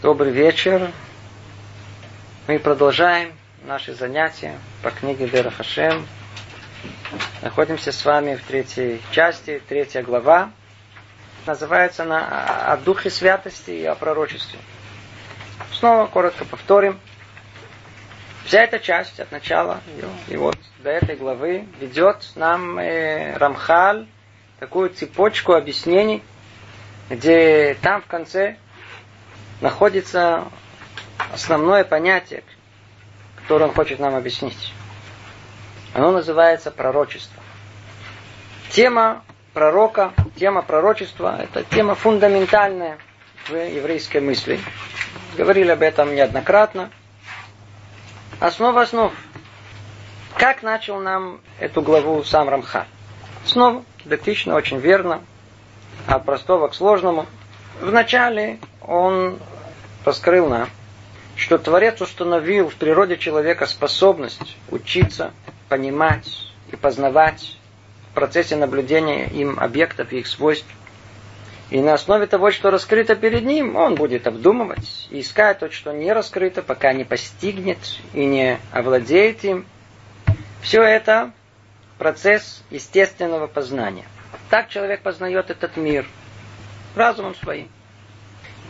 Добрый вечер. Мы продолжаем наши занятия по книге Вера Хашем. Находимся с вами в третьей части, третья глава. Называется она «О духе святости и о пророчестве». Снова коротко повторим. Вся эта часть от начала и вот до этой главы ведет нам э, Рамхаль такую цепочку объяснений, где там в конце находится основное понятие, которое он хочет нам объяснить. Оно называется пророчество. Тема пророка, тема пророчества – это тема фундаментальная в еврейской мысли. Говорили об этом неоднократно. Основа основ. Как начал нам эту главу сам Рамха? Снова, дактично, очень верно, от простого к сложному. Вначале он раскрыл нам, что Творец установил в природе человека способность учиться, понимать и познавать в процессе наблюдения им объектов и их свойств. И на основе того, что раскрыто перед ним, он будет обдумывать и искать то, что не раскрыто, пока не постигнет и не овладеет им. Все это процесс естественного познания. Так человек познает этот мир разумом своим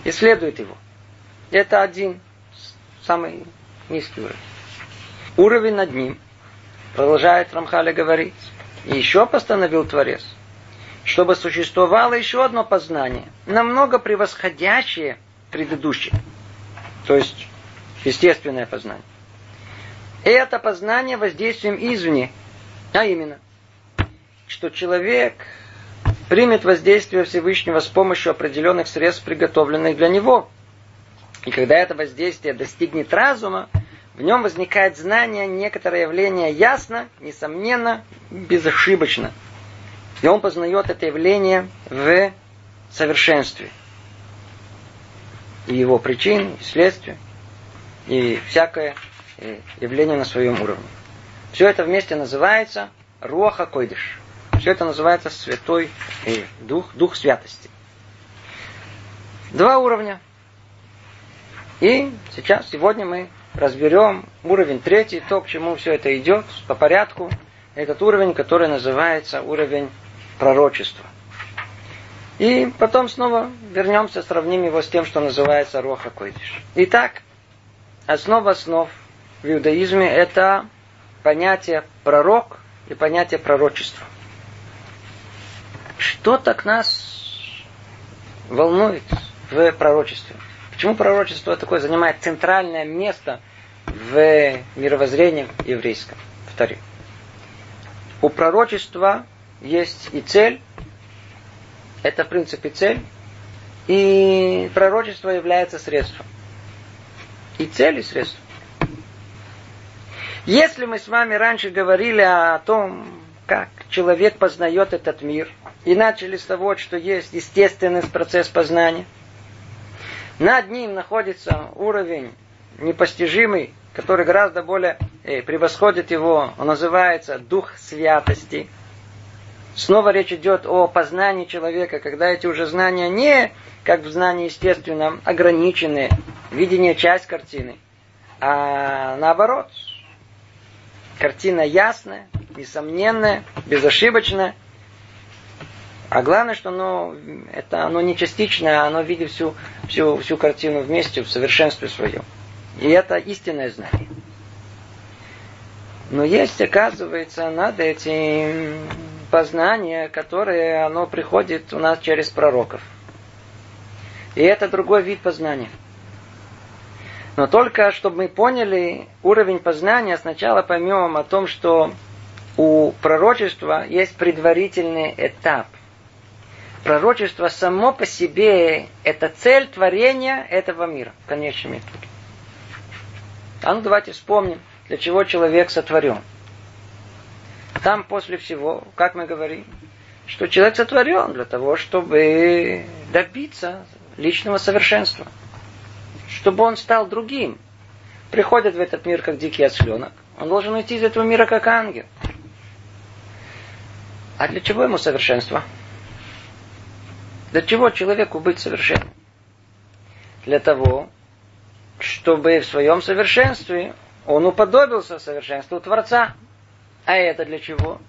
исследует его. Это один, самый низкий уровень. Уровень над ним, продолжает Рамхаля говорить, еще постановил Творец, чтобы существовало еще одно познание, намного превосходящее предыдущее. То есть, естественное познание. И это познание воздействием извне, а именно, что человек примет воздействие Всевышнего с помощью определенных средств, приготовленных для него. И когда это воздействие достигнет разума, в нем возникает знание, некоторое явление ясно, несомненно, безошибочно. И он познает это явление в совершенстве. И его причин, и следствия, и всякое э, явление на своем уровне. Все это вместе называется Руаха Койдыш. Все это называется Святой э, Дух, Дух Святости. Два уровня. И сейчас, сегодня мы разберем уровень третий, то, к чему все это идет, по порядку. Этот уровень, который называется уровень пророчества. И потом снова вернемся, сравним его с тем, что называется Роха Койдиш. Итак, основа основ в иудаизме это понятие пророк и понятие пророчества. Что так нас волнует в пророчестве? Почему пророчество такое занимает центральное место в мировоззрении еврейском? Повторю. У пророчества есть и цель, это в принципе цель, и пророчество является средством. И цель, и средство. Если мы с вами раньше говорили о том, как человек познает этот мир, и начали с того, что есть естественный процесс познания. Над ним находится уровень непостижимый, который гораздо более э, превосходит его. Он называется дух святости. Снова речь идет о познании человека, когда эти уже знания не, как в знании естественном, ограниченные, видение часть картины, а наоборот, картина ясная, несомненная, безошибочная – а главное, что оно, это, оно не частичное, а оно видит всю, всю, всю картину вместе, в совершенстве своем. И это истинное знание. Но есть, оказывается, над этим познание, которое оно приходит у нас через пророков. И это другой вид познания. Но только чтобы мы поняли уровень познания, сначала поймем о том, что у пророчества есть предварительный этап пророчество само по себе – это цель творения этого мира в конечном итоге. А ну давайте вспомним, для чего человек сотворен. Там после всего, как мы говорим, что человек сотворен для того, чтобы добиться личного совершенства. Чтобы он стал другим. Приходит в этот мир как дикий осленок. Он должен уйти из этого мира как ангел. А для чего ему совершенство? Для чего человеку быть совершенным? Для того, чтобы в своем совершенстве он уподобился совершенству Творца. А это для чего?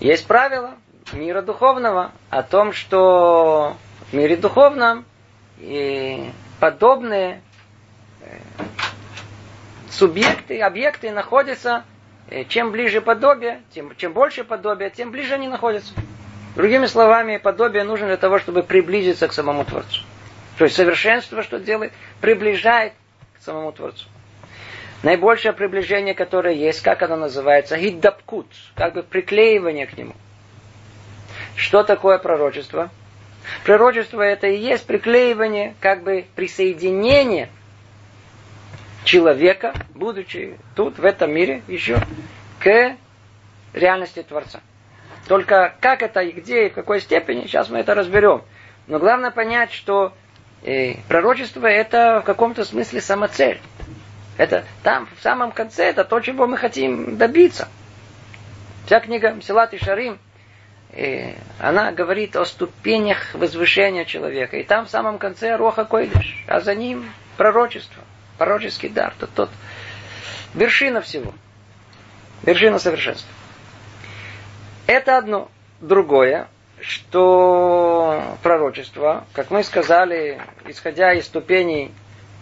Есть правило мира духовного о том, что в мире духовном и подобные э, субъекты, объекты находятся, чем ближе подобие, тем, чем больше подобия, тем ближе они находятся. Другими словами, подобие нужно для того, чтобы приблизиться к самому Творцу. То есть совершенство, что делает, приближает к самому Творцу. Наибольшее приближение, которое есть, как оно называется, гиддапкут, как бы приклеивание к нему. Что такое пророчество? Пророчество это и есть приклеивание, как бы присоединение человека, будучи тут, в этом мире, еще к реальности Творца. Только как это и где и в какой степени, сейчас мы это разберем. Но главное понять, что э, пророчество это в каком-то смысле самоцель. Это там, в самом конце, это то, чего мы хотим добиться. Вся книга Мсилат и Шарим, э, она говорит о ступенях возвышения человека. И там в самом конце Роха Койдыш, а за ним пророчество, пророческий дар, тот, тот вершина всего, вершина совершенства. Это одно. Другое, что пророчество, как мы сказали, исходя из ступеней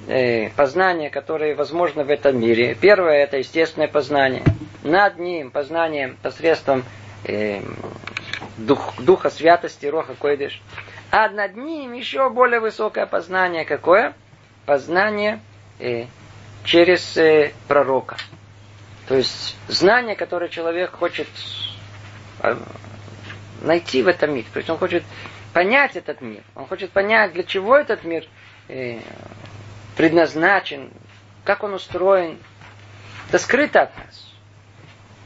э, познания, которые возможны в этом мире. Первое это естественное познание. Над ним познание посредством э, дух, духа святости, роха койдыш. А над ним еще более высокое познание какое? Познание через э, пророка. То есть знание, которое человек хочет э, найти в этом мире. То есть он хочет понять этот мир. Он хочет понять, для чего этот мир э, предназначен, как он устроен, это скрыто от нас.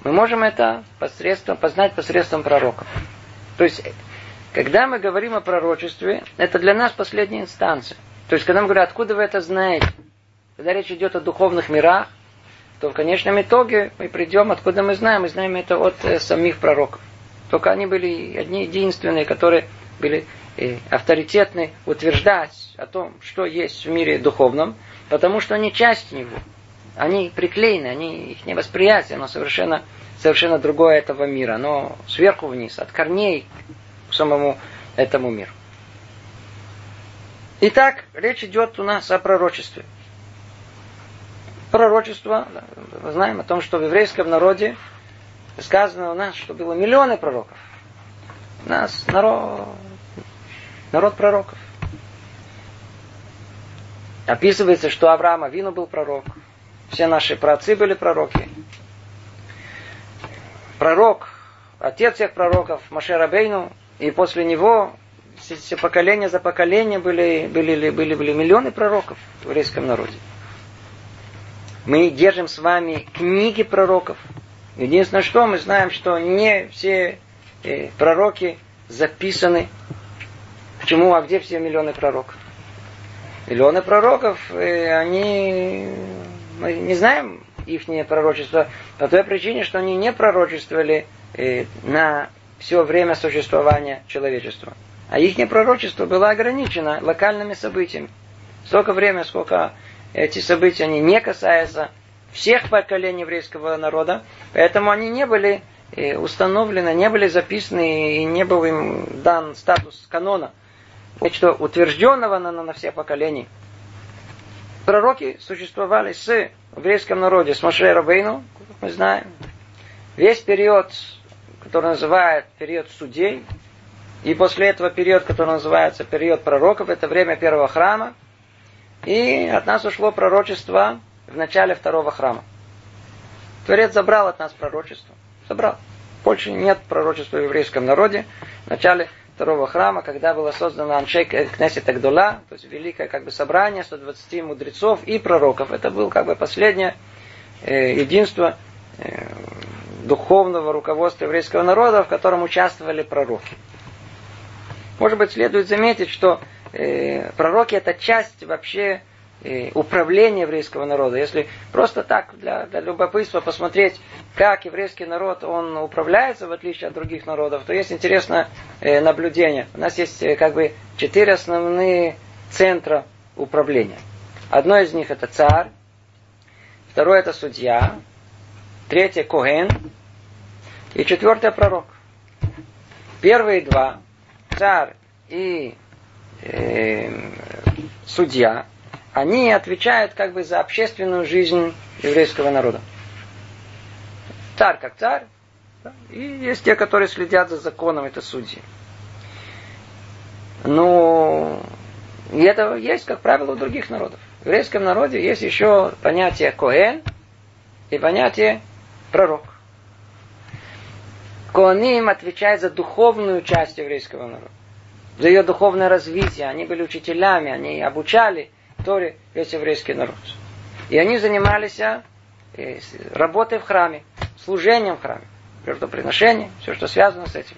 Мы можем это посредством, познать посредством пророков. То есть, когда мы говорим о пророчестве, это для нас последняя инстанция. То есть, когда мы говорим, откуда вы это знаете, когда речь идет о духовных мирах, то в конечном итоге мы придем, откуда мы знаем, мы знаем это от э, самих пророков. Только они были одни единственные, которые были авторитетны утверждать о том, что есть в мире духовном, потому что они часть него. Они приклеены, они, их невосприятие, оно совершенно, совершенно другое этого мира. Оно сверху вниз, от корней к самому этому миру. Итак, речь идет у нас о пророчестве. Пророчество, мы знаем о том, что в еврейском народе сказано у нас, что было миллионы пророков. У нас народ, народ пророков. Описывается, что Авраам Авину был пророк. Все наши праотцы были пророки. Пророк, отец всех пророков, Машер Абейну, и после него все поколения за поколение были, были, были, были миллионы пророков в еврейском народе. Мы держим с вами книги пророков. Единственное, что мы знаем, что не все э, пророки записаны Почему, а где все миллионы пророков? Миллионы пророков, э, они, мы не знаем их пророчество по той причине, что они не пророчествовали э, на все время существования человечества. А их пророчество было ограничено локальными событиями. Столько времени, сколько эти события они не касаются всех поколений еврейского народа, поэтому они не были э, установлены, не были записаны и не был им дан статус канона нечто утвержденного на, на все поколения. Пророки существовали с еврейском народе, с Моше Рабейну, мы знаем. Весь период, который называют период судей, и после этого период, который называется период пророков, это время первого храма. И от нас ушло пророчество в начале второго храма. Творец забрал от нас пророчество. Забрал. Больше нет пророчества в еврейском народе. В начале второго храма, когда было создано Аншей Кнесет Агдула, то есть великое как бы собрание 120 мудрецов и пророков. Это было как бы последнее э, единство э, духовного руководства еврейского народа, в котором участвовали пророки. Может быть, следует заметить, что э, пророки это часть вообще управления еврейского народа. Если просто так для, для любопытства посмотреть, как еврейский народ он управляется в отличие от других народов, то есть интересное э, наблюдение. У нас есть э, как бы четыре основные центра управления. Одно из них это царь, второе это судья, третье коген и четвертое пророк. Первые два, царь и э, судья, они отвечают как бы за общественную жизнь еврейского народа. Царь как царь, и есть те, которые следят за законом, это судьи. Ну, и это есть, как правило, у других народов. В еврейском народе есть еще понятие коэн и понятие пророк. Коаним отвечает за духовную часть еврейского народа, за ее духовное развитие. Они были учителями, они обучали Торе весь еврейский народ. И они занимались э, работой в храме, служением в храме, жертвоприношением, все, что связано с этим.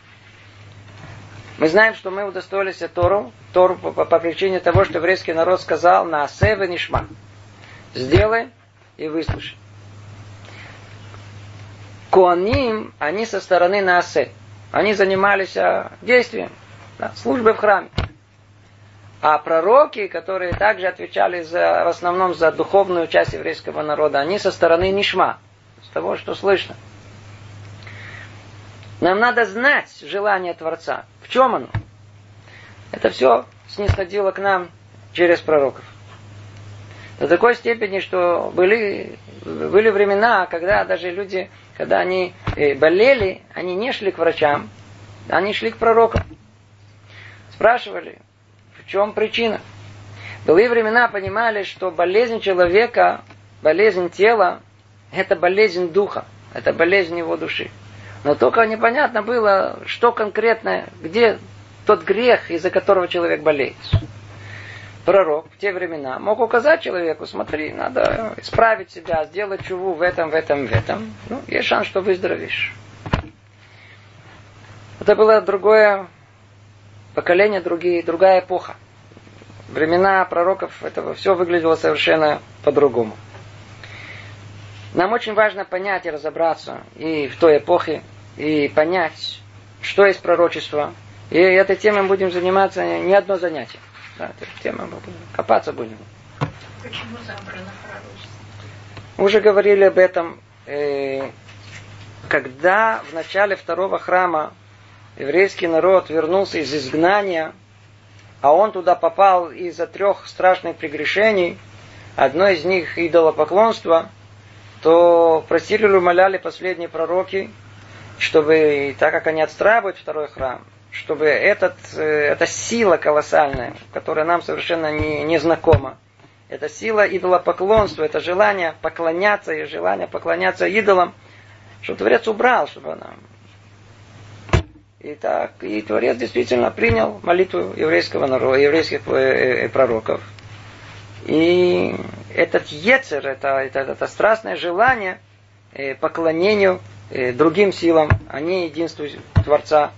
Мы знаем, что мы удостоились Тору, Тору по, по, по причине того, что еврейский народ сказал на Асеве Нишма. Сделай и выслушай. Коаним, они со стороны Наасе. Они занимались а, действием, да, службой в храме. А пророки, которые также отвечали за, в основном за духовную часть еврейского народа, они со стороны Нишма, с того, что слышно. Нам надо знать желание Творца. В чем оно? Это все снисходило к нам через пророков. До такой степени, что были, были времена, когда даже люди когда они э, болели, они не шли к врачам, они шли к пророкам. Спрашивали, в чем причина. Былые времена понимали, что болезнь человека, болезнь тела, это болезнь духа, это болезнь его души. Но только непонятно было, что конкретно, где тот грех, из-за которого человек болеет пророк в те времена мог указать человеку, смотри, надо исправить себя, сделать чуву в этом, в этом, в этом. Ну, есть шанс, что выздоровеешь. Это было другое поколение, другие, другая эпоха. Времена пророков этого все выглядело совершенно по-другому. Нам очень важно понять и разобраться и в той эпохе, и понять, что есть пророчество. И этой темой будем заниматься не одно занятие. Да, тема мы будем копаться будем. Почему забрано пророчество? уже говорили об этом, э, когда в начале второго храма еврейский народ вернулся из изгнания, а он туда попал из-за трех страшных прегрешений, одно из них идолопоклонство, то просили или умоляли последние пророки, чтобы, так как они отстраивают второй храм, чтобы этот, э, эта сила колоссальная, которая нам совершенно не, не знакома, это сила идолопоклонства, это желание поклоняться и желание поклоняться идолам, что Творец убрал, чтобы она... И так, и Творец действительно принял молитву еврейского народа, еврейских э, э, пророков. И этот ецер, это, это, это страстное желание поклонению другим силам, а не единству Творца,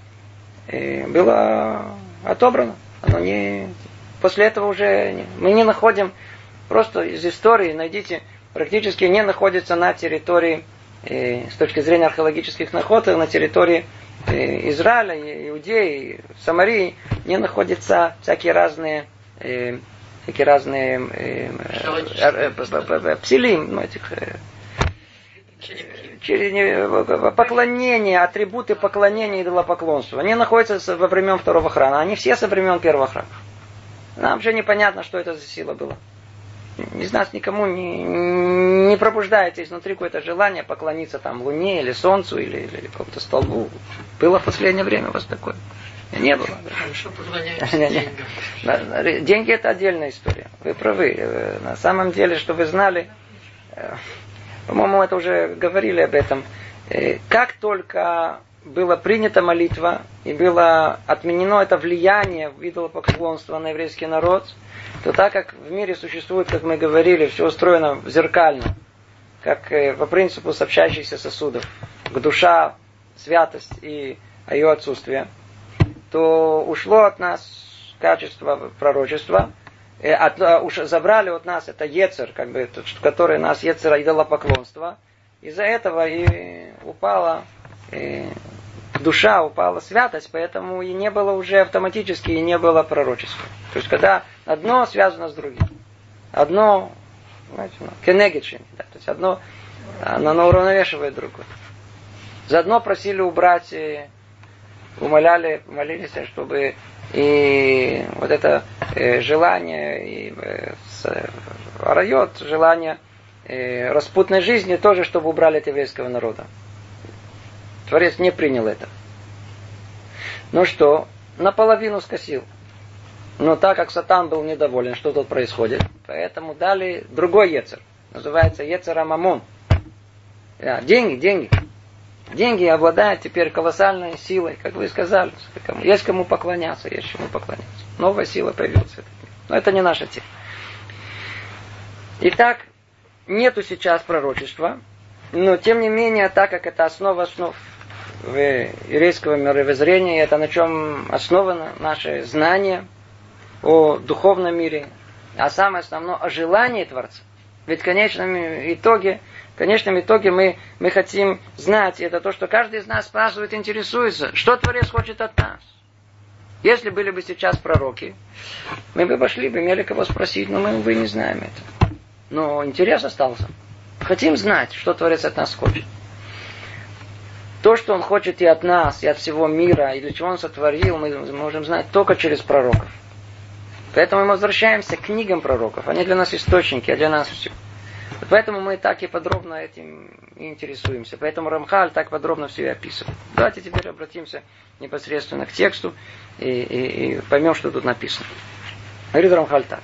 было отобрано. Оно не... После этого уже мы не находим, просто из истории найдите, практически не находится на территории, э, с точки зрения археологических находок, на территории э, Израиля, Иудеи, Самарии, не находятся всякие разные э, всякие разные э, э, э, псилим, ну, этих э, поклонение, атрибуты поклонения идолопоклонства. Они находятся во времен второго храма. Они все со времен первого храма. Нам же непонятно, что это за сила была. Из нас никому не, не пробуждается изнутри какое-то желание поклониться там Луне или Солнцу или, или, или какому-то столбу. Было в последнее время у вас такое? Не было. Деньги это отдельная история. Вы правы. Э, на самом деле, что вы знали, э, по-моему, это уже говорили об этом. Э, как только была принята молитва и было отменено это влияние идолопоклонства на еврейский народ, то так как в мире существует, как мы говорили, все устроено зеркально, как э, по принципу сообщающихся сосудов, к душа, святость и ее отсутствие, то ушло от нас качество пророчества – Э, от, э, уж забрали от нас это Ецер, как бы, который нас Ецера идолопоклонство. Из-за этого и упала и душа, упала святость, поэтому и не было уже автоматически, и не было пророчества. То есть, когда одно связано с другим. одно, знаете, ну, кенегичин, да, то есть одно, оно, оно уравновешивает другое. Заодно просили убрать, умоляли, молились, чтобы и вот это э, желание, и э, с, райот, желание э, распутной жизни тоже, чтобы убрали от еврейского народа. Творец не принял это. Ну что, наполовину скосил. Но так как Сатан был недоволен, что тут происходит, поэтому дали другой Ецер. Называется Ецер Амамон. Да, деньги, деньги. Деньги обладают теперь колоссальной силой, как вы сказали. Есть кому поклоняться, есть чему поклоняться. Новая сила появилась. Но это не наша тема. Итак, нету сейчас пророчества, но тем не менее, так как это основа основ еврейского мировоззрения, это на чем основано наше знание о духовном мире, а самое основное о желании Творца. Ведь в конечном итоге в конечном итоге мы, мы хотим знать, и это то, что каждый из нас спрашивает, интересуется, что Творец хочет от нас. Если были бы сейчас пророки, мы бы пошли бы, имели кого спросить, но мы, увы, не знаем это. Но интерес остался. Хотим знать, что Творец от нас хочет. То, что Он хочет и от нас, и от всего мира, и для чего Он сотворил, мы можем знать только через пророков. Поэтому мы возвращаемся к книгам пророков. Они для нас источники, а для нас все. Поэтому мы так и подробно этим и интересуемся. Поэтому Рамхаль так подробно все и описывает. Давайте теперь обратимся непосредственно к тексту и, и, и поймем, что тут написано. Говорит Рамхаль так.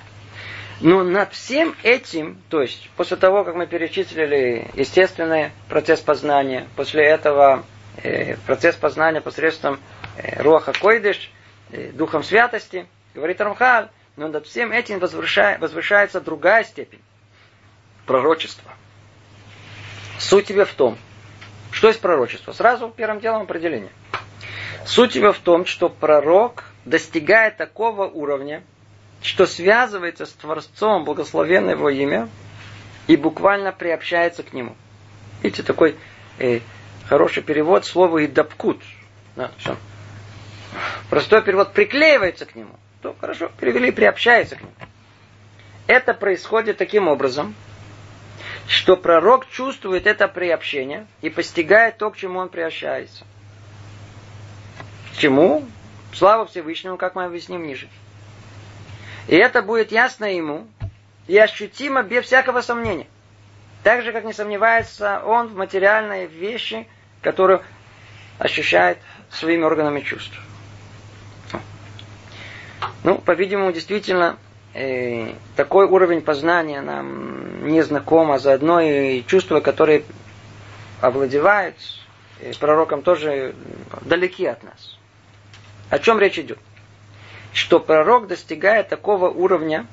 Но над всем этим, то есть после того, как мы перечислили естественный процесс познания, после этого э, процесс познания посредством э, Руаха Койдыш, э, Духом Святости, говорит Рамхаль, но над всем этим возвышается другая степень пророчество. Суть тебе в том, что есть пророчество. Сразу первым делом определение. Суть тебе в том, что пророк достигает такого уровня, что связывается с Творцом, благословенное его имя, и буквально приобщается к нему. Видите, такой э, хороший перевод слова «идапкут». Да. Простой перевод «приклеивается к нему». То хорошо, перевели «приобщается к нему». Это происходит таким образом – что пророк чувствует это приобщение и постигает то, к чему он приобщается. К чему? Слава Всевышнему, как мы объясним ниже. И это будет ясно ему и ощутимо без всякого сомнения. Так же, как не сомневается он в материальной вещи, которую ощущает своими органами чувств. Ну, по-видимому, действительно, э, такой уровень познания нам не знаком, а заодно и чувства, которые овладевают э, пророком, тоже далеки от нас. О чем речь идет? Что пророк достигает такого уровня,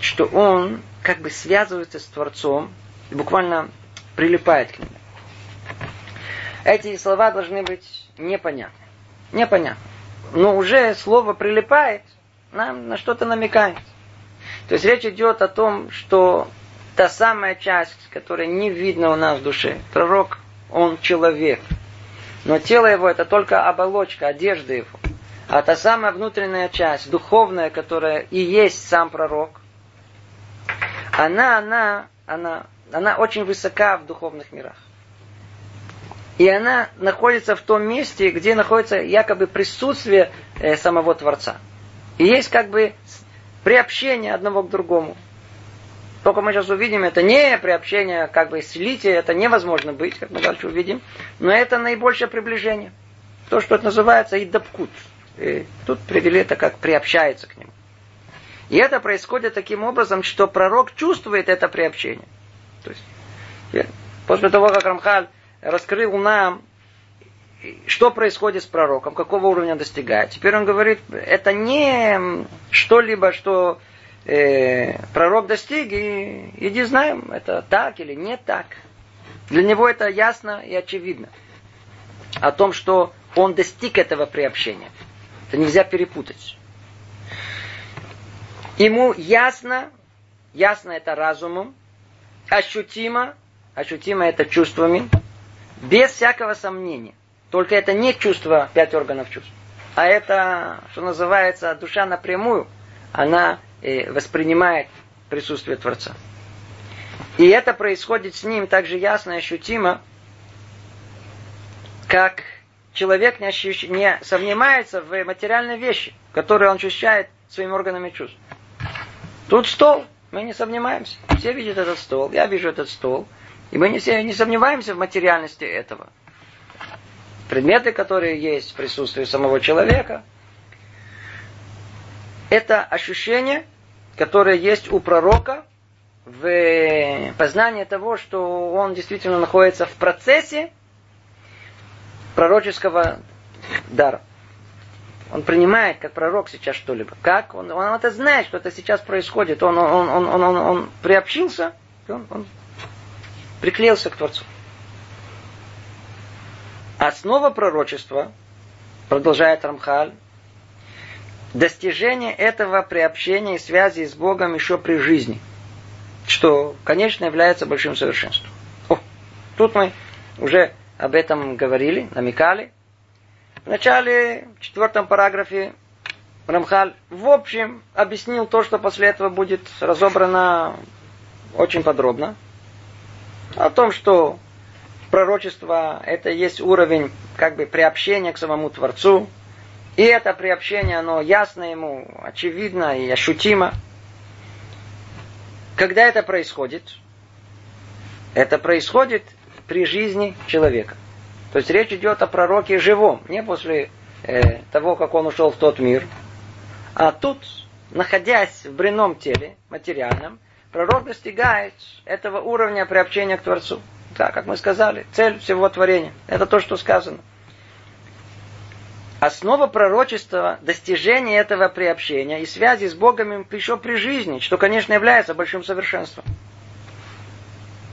что он как бы связывается с Творцом и буквально прилипает к нему. Эти слова должны быть непонятны. Непонятны. Но уже слово прилипает – нам на что-то намекает. То есть речь идет о том, что та самая часть, которая не видна у нас в душе, пророк, он человек. Но тело его это только оболочка, одежда его. А та самая внутренняя часть, духовная, которая и есть сам пророк, она, она, она, она очень высока в духовных мирах. И она находится в том месте, где находится якобы присутствие э, самого Творца. И есть как бы приобщение одного к другому. Только мы сейчас увидим, это не приобщение, как бы слитие, это невозможно быть, как мы дальше увидим, но это наибольшее приближение. То, что это называется идапкут. И тут привели это как приобщается к нему. И это происходит таким образом, что пророк чувствует это приобщение. То есть, после того, как Рамхаль раскрыл нам что происходит с пророком, какого уровня достигает. Теперь он говорит, это не что-либо, что э, пророк достиг, и иди знаем, это так или не так. Для него это ясно и очевидно. О том, что он достиг этого приобщения. Это нельзя перепутать. Ему ясно, ясно это разумом, ощутимо, ощутимо это чувствами, без всякого сомнения. Только это не чувство, пять органов чувств, а это, что называется, душа напрямую, она э, воспринимает присутствие Творца. И это происходит с ним так же ясно и ощутимо, как человек не, ощущ... не сомневается в материальной вещи, которые он ощущает своими органами чувств. Тут стол, мы не сомневаемся. Все видят этот стол, я вижу этот стол. И мы не, все, не сомневаемся в материальности этого. Предметы, которые есть в присутствии самого человека, это ощущение, которое есть у пророка в познании того, что он действительно находится в процессе пророческого дара. Он принимает как пророк сейчас что-либо. Как? Он, он это знает, что это сейчас происходит. Он, он, он, он, он, он приобщился, он, он приклеился к Творцу. Основа пророчества, продолжает Рамхаль, достижение этого приобщения и связи с Богом еще при жизни, что, конечно, является большим совершенством. О, тут мы уже об этом говорили, намекали. В начале, в четвертом параграфе, Рамхаль в общем объяснил то, что после этого будет разобрано очень подробно. О том, что пророчество это есть уровень как бы приобщения к самому Творцу. И это приобщение, оно ясно ему, очевидно и ощутимо. Когда это происходит? Это происходит при жизни человека. То есть речь идет о пророке живом, не после э, того, как он ушел в тот мир. А тут, находясь в бренном теле, материальном, пророк достигает этого уровня приобщения к Творцу. Да, как мы сказали, цель всего творения. Это то, что сказано. Основа пророчества – достижение этого приобщения и связи с Богом еще при жизни, что, конечно, является большим совершенством.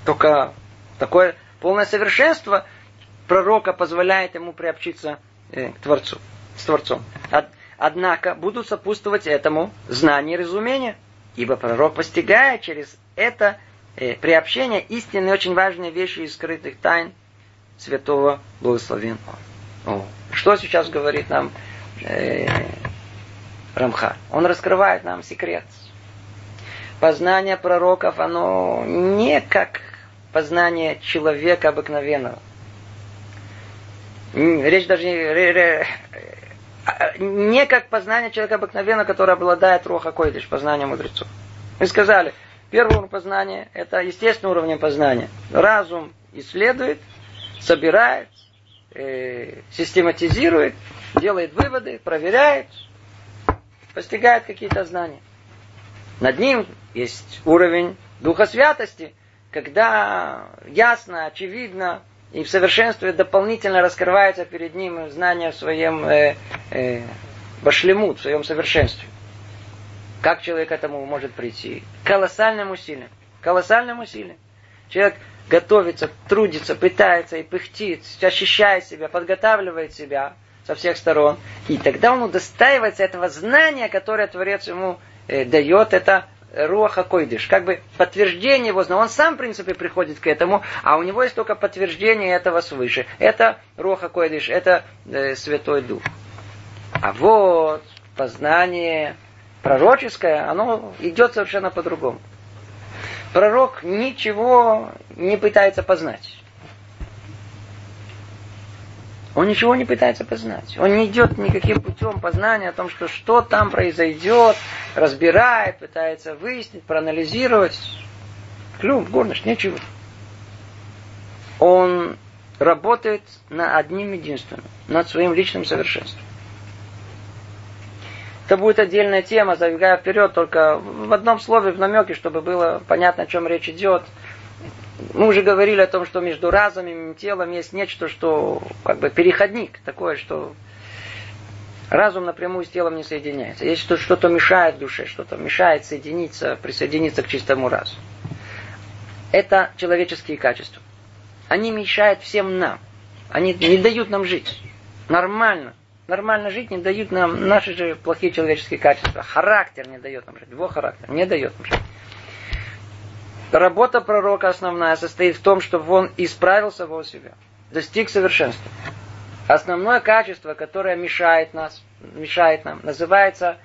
Только такое полное совершенство пророка позволяет ему приобщиться э, к Творцу, с Творцом. Однако будут сопутствовать этому знание и разумение, ибо пророк постигает через это э, приобщение истинные очень важные вещи из скрытых тайн святого благословенного. О, что сейчас говорит нам э, Рамха? Он раскрывает нам секрет. Познание пророков, оно не как познание человека обыкновенного. Речь даже не, не как познание человека обыкновенного, который обладает Роха Койдыш, познание мудрецов. Мы сказали, первый уровень познания – это естественный уровень познания. Разум исследует, собирает, э, систематизирует, делает выводы, проверяет, постигает какие-то знания. Над ним есть уровень Духа Святости, когда ясно, очевидно и в совершенстве дополнительно раскрывается перед ним знание в своем э, э, башлему, в своем совершенстве. Как человек к этому может прийти? Колоссальным усилием. Колоссальным усилием. Человек готовится, трудится, пытается и пыхтит, ощущает себя, подготавливает себя со всех сторон. И тогда он удостаивается этого знания, которое Творец ему э, дает. Это Руаха Койдыш, как бы подтверждение его знания. Он сам, в принципе, приходит к этому, а у него есть только подтверждение этого свыше. Это Руаха Койдыш, это э, Святой Дух. А вот познание пророческое, оно идет совершенно по-другому. Пророк ничего не пытается познать. Он ничего не пытается познать. Он не идет никаким путем познания о том, что что там произойдет, разбирает, пытается выяснить, проанализировать. Клюм, горныш, ничего. Он работает на одним единственным, над своим личным совершенством. Это будет отдельная тема, забегая вперед, только в одном слове, в намеке, чтобы было понятно, о чем речь идет. Мы уже говорили о том, что между разумом и телом есть нечто, что как бы переходник, такое, что разум напрямую с телом не соединяется. Есть что, что-то мешает душе, что-то мешает соединиться, присоединиться к чистому разуму. Это человеческие качества. Они мешают всем нам. Они не дают нам жить. Нормально нормально жить, не дают нам наши же плохие человеческие качества. Характер не дает нам жить. Его характер не дает нам жить. Работа пророка основная состоит в том, чтобы он исправил самого себя, достиг совершенства. Основное качество, которое мешает нас, мешает нам, называется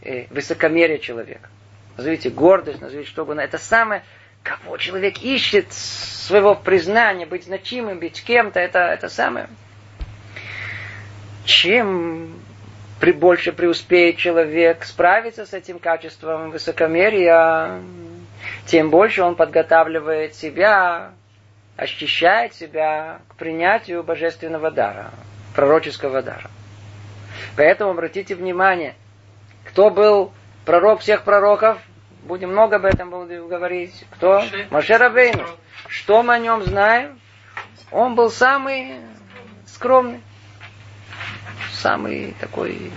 э, высокомерие человека. назовите гордость, назовите что угодно. Это самое, кого человек ищет своего признания, быть значимым, быть кем-то, это, это самое. Чем при больше преуспеет человек справиться с этим качеством высокомерия, тем больше он подготавливает себя, очищает себя к принятию божественного дара, пророческого дара. Поэтому обратите внимание, кто был пророк всех пророков, будем много об этом будем говорить. Кто? Маше Рабейну. Что мы о нем знаем? Он был самый скромный. Самый такой...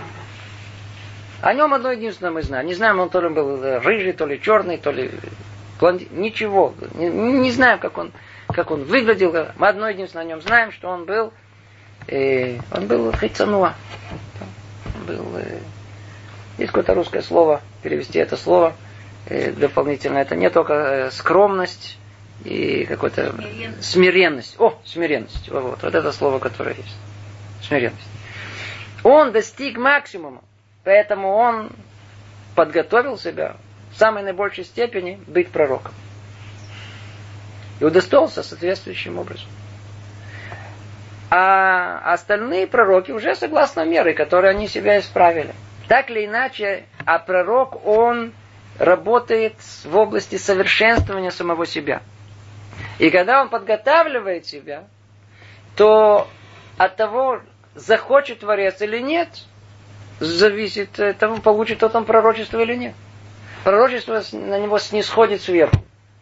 О нем одно единственное мы знаем. Не знаем, он то ли был рыжий, то ли черный, то ли блондин. Ничего. Не, не знаем, как он, как он выглядел. Мы одно единственное о нем знаем, что он был э, он был хейцануа. Он был... Э, есть какое-то русское слово, перевести это слово э, дополнительно. Это не только э, скромность и какой-то смиренность. смиренность. О, смиренность. Вот, вот это слово, которое есть. Смиренность. Он достиг максимума, поэтому он подготовил себя самой наибольшей степени быть пророком. И удостоился соответствующим образом. А остальные пророки уже согласно меры, которые они себя исправили. Так или иначе, а пророк, он работает в области совершенствования самого себя. И когда он подготавливает себя, то от того, захочет Творец или нет, зависит от того, получит тот он пророчество или нет. Пророчество на него снисходит сверху,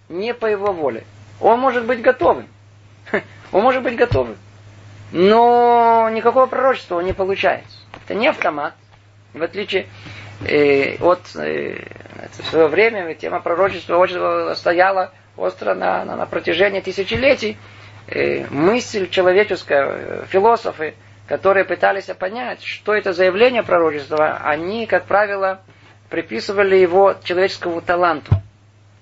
не по его воле. Он может быть готовым. Он может быть готовым. Но никакого пророчества он не получается. Это не автомат. В отличие э, от э, в свое время тема пророчества очень стояла остро на, на, на протяжении тысячелетий. Э, мысль человеческая, э, философы, которые пытались понять, что это за явление пророчества, они, как правило, приписывали его человеческому таланту.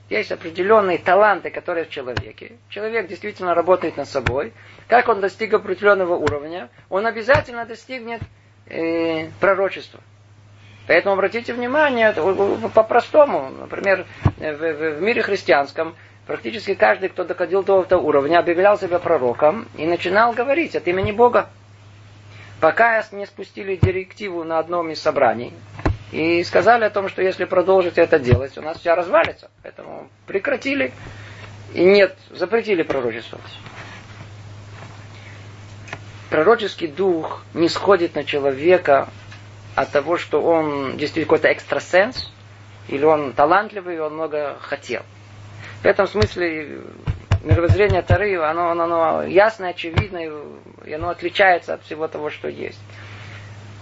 Есть определенные таланты, которые в человеке. Человек действительно работает над собой. Как он достиг определенного уровня, он обязательно достигнет э, пророчества. Поэтому обратите внимание, по-простому, например, в, в, в мире христианском практически каждый, кто доходил до этого уровня, объявлял себя пророком и начинал говорить от имени Бога. Пока не спустили директиву на одном из собраний, и сказали о том, что если продолжить это делать, у нас все развалится. Поэтому прекратили. И нет, запретили пророчествовать. Пророческий дух не сходит на человека от того, что он действительно какой-то экстрасенс, или он талантливый, и он много хотел. В этом смысле мировоззрение Тары, оно, оно, оно ясно, очевидно, и оно отличается от всего того, что есть.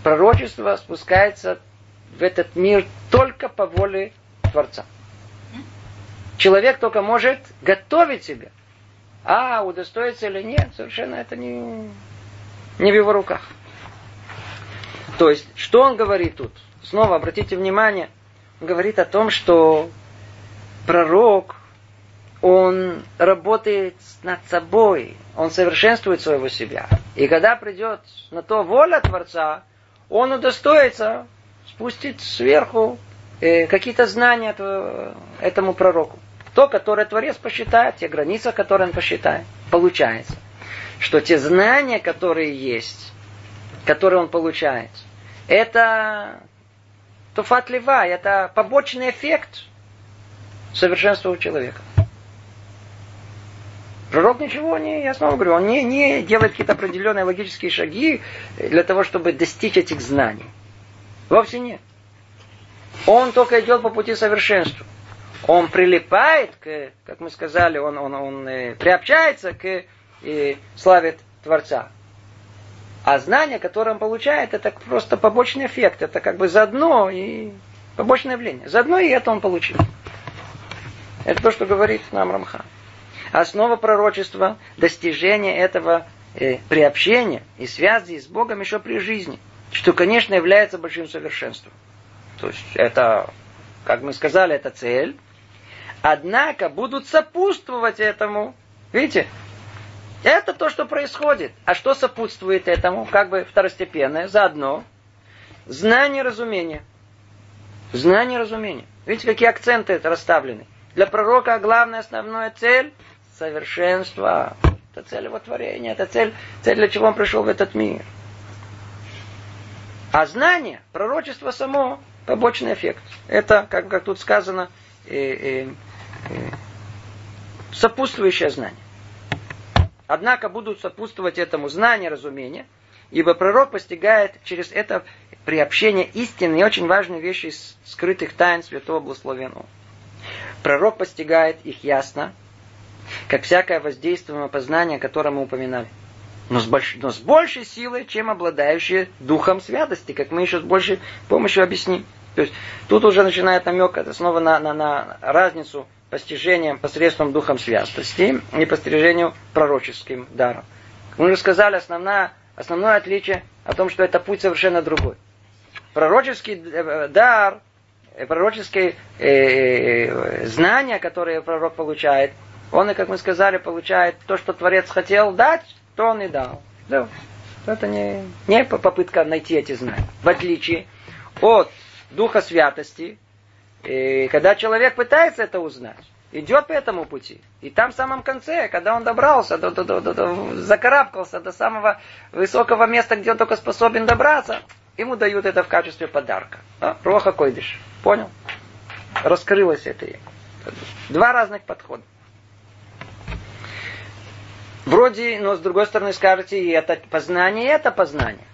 Пророчество спускается в этот мир только по воле Творца. Человек только может готовить себя. А удостоится или нет, совершенно это не, не в его руках. То есть, что он говорит тут? Снова обратите внимание, он говорит о том, что пророк, он работает над собой, он совершенствует своего себя. И когда придет на то воля Творца, он удостоится спустить сверху э, какие-то знания этому пророку. То, которое Творец посчитает, те границы, которые он посчитает. Получается, что те знания, которые есть, которые он получает, это туфат лева, это побочный эффект совершенства у человека. Пророк ничего не, я снова говорю, он не, не делает какие-то определенные логические шаги для того, чтобы достичь этих знаний. Вовсе нет. Он только идет по пути совершенства. Он прилипает к, как мы сказали, он, он, он э, приобщается к э, славе Творца. А знание, которое он получает, это просто побочный эффект. Это как бы заодно и побочное явление. Заодно и это он получил. Это то, что говорит нам Рамхан. Основа пророчества – достижение этого э, приобщения и связи с Богом еще при жизни – что, конечно, является большим совершенством. То есть это, как мы сказали, это цель. Однако будут сопутствовать этому. Видите? Это то, что происходит. А что сопутствует этому? Как бы второстепенное, заодно. Знание разумения. Знание разумения. Видите, какие акценты расставлены. Для пророка главная основная цель – совершенство. Это цель его творения, это цель, цель, для чего он пришел в этот мир. А знание, пророчество само, побочный эффект. Это, как, как тут сказано, э, э, э, сопутствующее знание. Однако будут сопутствовать этому знания, разумения, ибо пророк постигает через это приобщение истины и очень важные вещи из скрытых тайн Святого Благословенного. Пророк постигает их ясно, как всякое воздействуемое познание, о котором мы упоминали. Но с, больш... но с большей силой, чем обладающие духом святости, как мы еще с большей помощью объясним. То есть тут уже начинает намек, это снова на, на, на разницу постижением посредством духом святости и постижению пророческим даром. Мы уже сказали, основное, основное отличие о том, что это путь совершенно другой. Пророческий э, дар, э, пророческие э, знания, которые пророк получает, он, как мы сказали, получает то, что Творец хотел дать, то он и дал. Да. Это не, не попытка найти эти знания. В отличие от Духа Святости, и когда человек пытается это узнать, идет по этому пути. И там в самом конце, когда он добрался, до, до, до, до, до, закарабкался до самого высокого места, где он только способен добраться, ему дают это в качестве подарка. А? Роха койдыш. Понял? Раскрылось это. Два разных подхода. Вроде, но с другой стороны скажете, и это познание, и это познание.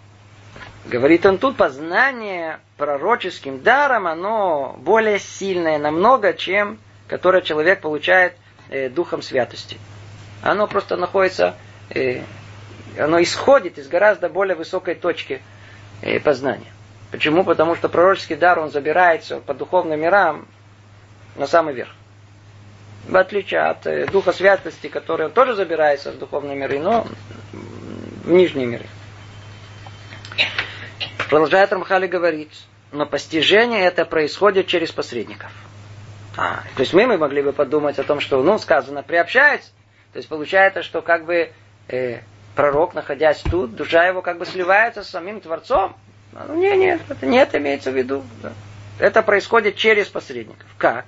Говорит он тут, познание пророческим даром, оно более сильное намного, чем которое человек получает э, духом святости. Оно просто находится, э, оно исходит из гораздо более высокой точки э, познания. Почему? Потому что пророческий дар, он забирается по духовным мирам на самый верх. В отличие от э, духа святости, который тоже забирается в духовные миры, но в нижние миры. Продолжает Рамхали говорить, но постижение это происходит через посредников. А, то есть мы, мы могли бы подумать о том, что, ну, сказано, приобщается. То есть получается, что как бы э, пророк, находясь тут, душа его как бы сливается с самим Творцом. Ну, нет, нет, это нет имеется в виду. Да. Это происходит через посредников. Как?